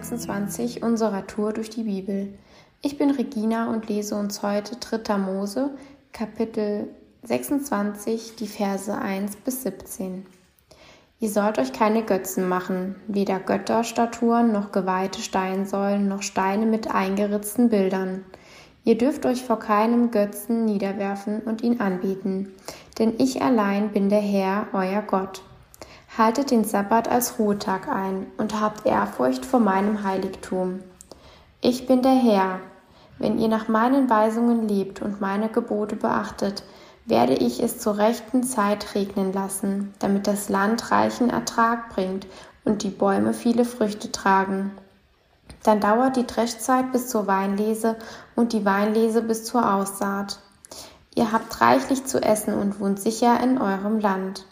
26 unserer Tour durch die Bibel. Ich bin Regina und lese uns heute 3. Mose, Kapitel 26, die Verse 1 bis 17. Ihr sollt euch keine Götzen machen, weder Götterstatuen noch geweihte Steinsäulen noch Steine mit eingeritzten Bildern. Ihr dürft euch vor keinem Götzen niederwerfen und ihn anbieten, denn ich allein bin der Herr, euer Gott. Haltet den Sabbat als Ruhetag ein und habt Ehrfurcht vor meinem Heiligtum. Ich bin der Herr. Wenn ihr nach meinen Weisungen lebt und meine Gebote beachtet, werde ich es zur rechten Zeit regnen lassen, damit das Land reichen Ertrag bringt und die Bäume viele Früchte tragen. Dann dauert die Dreschzeit bis zur Weinlese und die Weinlese bis zur Aussaat. Ihr habt reichlich zu essen und wohnt sicher in eurem Land.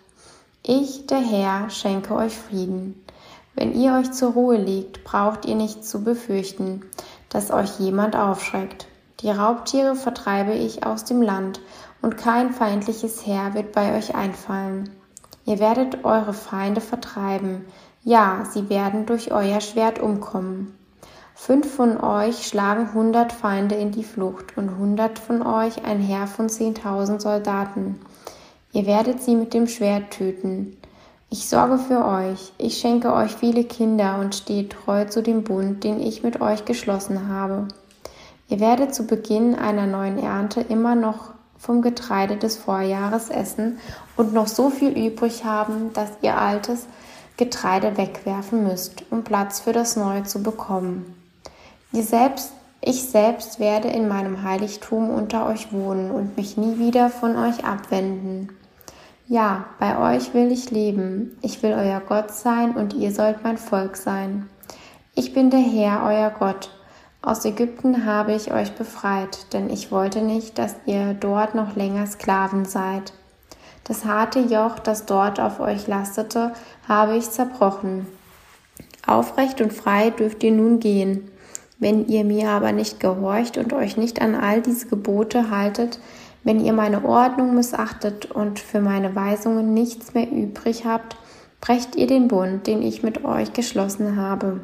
Ich, der Herr, schenke euch Frieden. Wenn ihr euch zur Ruhe legt, braucht ihr nichts zu befürchten, dass euch jemand aufschreckt. Die Raubtiere vertreibe ich aus dem Land, und kein feindliches Heer wird bei euch einfallen. Ihr werdet eure Feinde vertreiben, ja, sie werden durch euer Schwert umkommen. Fünf von euch schlagen hundert Feinde in die Flucht und hundert von euch ein Heer von zehntausend Soldaten. Ihr werdet sie mit dem Schwert töten. Ich sorge für euch, ich schenke euch viele Kinder und stehe treu zu dem Bund, den ich mit euch geschlossen habe. Ihr werdet zu Beginn einer neuen Ernte immer noch vom Getreide des Vorjahres essen und noch so viel übrig haben, dass ihr altes Getreide wegwerfen müsst, um Platz für das Neue zu bekommen. Ihr selbst, ich selbst werde in meinem Heiligtum unter euch wohnen und mich nie wieder von euch abwenden. Ja, bei euch will ich leben. Ich will euer Gott sein und ihr sollt mein Volk sein. Ich bin der Herr, euer Gott. Aus Ägypten habe ich euch befreit, denn ich wollte nicht, dass ihr dort noch länger Sklaven seid. Das harte Joch, das dort auf euch lastete, habe ich zerbrochen. Aufrecht und frei dürft ihr nun gehen. Wenn ihr mir aber nicht gehorcht und euch nicht an all diese Gebote haltet, wenn ihr meine Ordnung missachtet und für meine Weisungen nichts mehr übrig habt, brecht ihr den Bund, den ich mit euch geschlossen habe.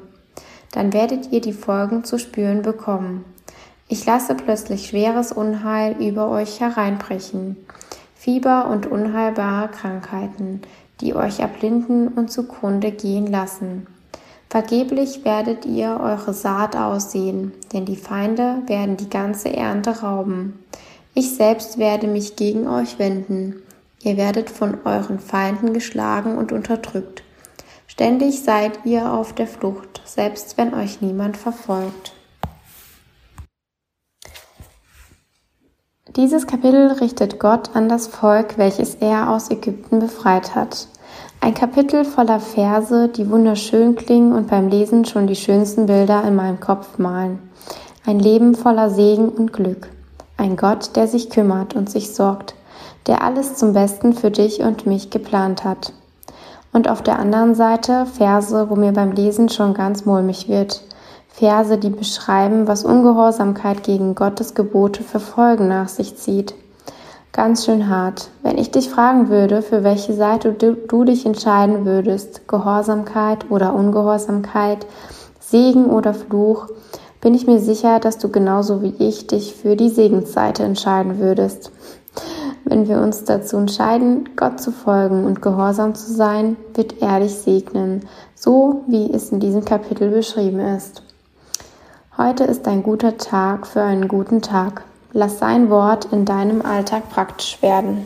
Dann werdet ihr die Folgen zu spüren bekommen. Ich lasse plötzlich schweres Unheil über euch hereinbrechen. Fieber und unheilbare Krankheiten, die euch erblinden und zugrunde gehen lassen. Vergeblich werdet ihr eure Saat aussehen, denn die Feinde werden die ganze Ernte rauben. Ich selbst werde mich gegen euch wenden. Ihr werdet von euren Feinden geschlagen und unterdrückt. Ständig seid ihr auf der Flucht, selbst wenn euch niemand verfolgt. Dieses Kapitel richtet Gott an das Volk, welches er aus Ägypten befreit hat. Ein Kapitel voller Verse, die wunderschön klingen und beim Lesen schon die schönsten Bilder in meinem Kopf malen. Ein Leben voller Segen und Glück. Ein Gott, der sich kümmert und sich sorgt, der alles zum Besten für dich und mich geplant hat. Und auf der anderen Seite Verse, wo mir beim Lesen schon ganz mulmig wird. Verse, die beschreiben, was Ungehorsamkeit gegen Gottes Gebote für Folgen nach sich zieht. Ganz schön hart. Wenn ich dich fragen würde, für welche Seite du, du dich entscheiden würdest, Gehorsamkeit oder Ungehorsamkeit, Segen oder Fluch, bin ich mir sicher, dass du genauso wie ich dich für die Segensseite entscheiden würdest. Wenn wir uns dazu entscheiden, Gott zu folgen und gehorsam zu sein, wird er dich segnen, so wie es in diesem Kapitel beschrieben ist. Heute ist ein guter Tag für einen guten Tag. Lass sein Wort in deinem Alltag praktisch werden.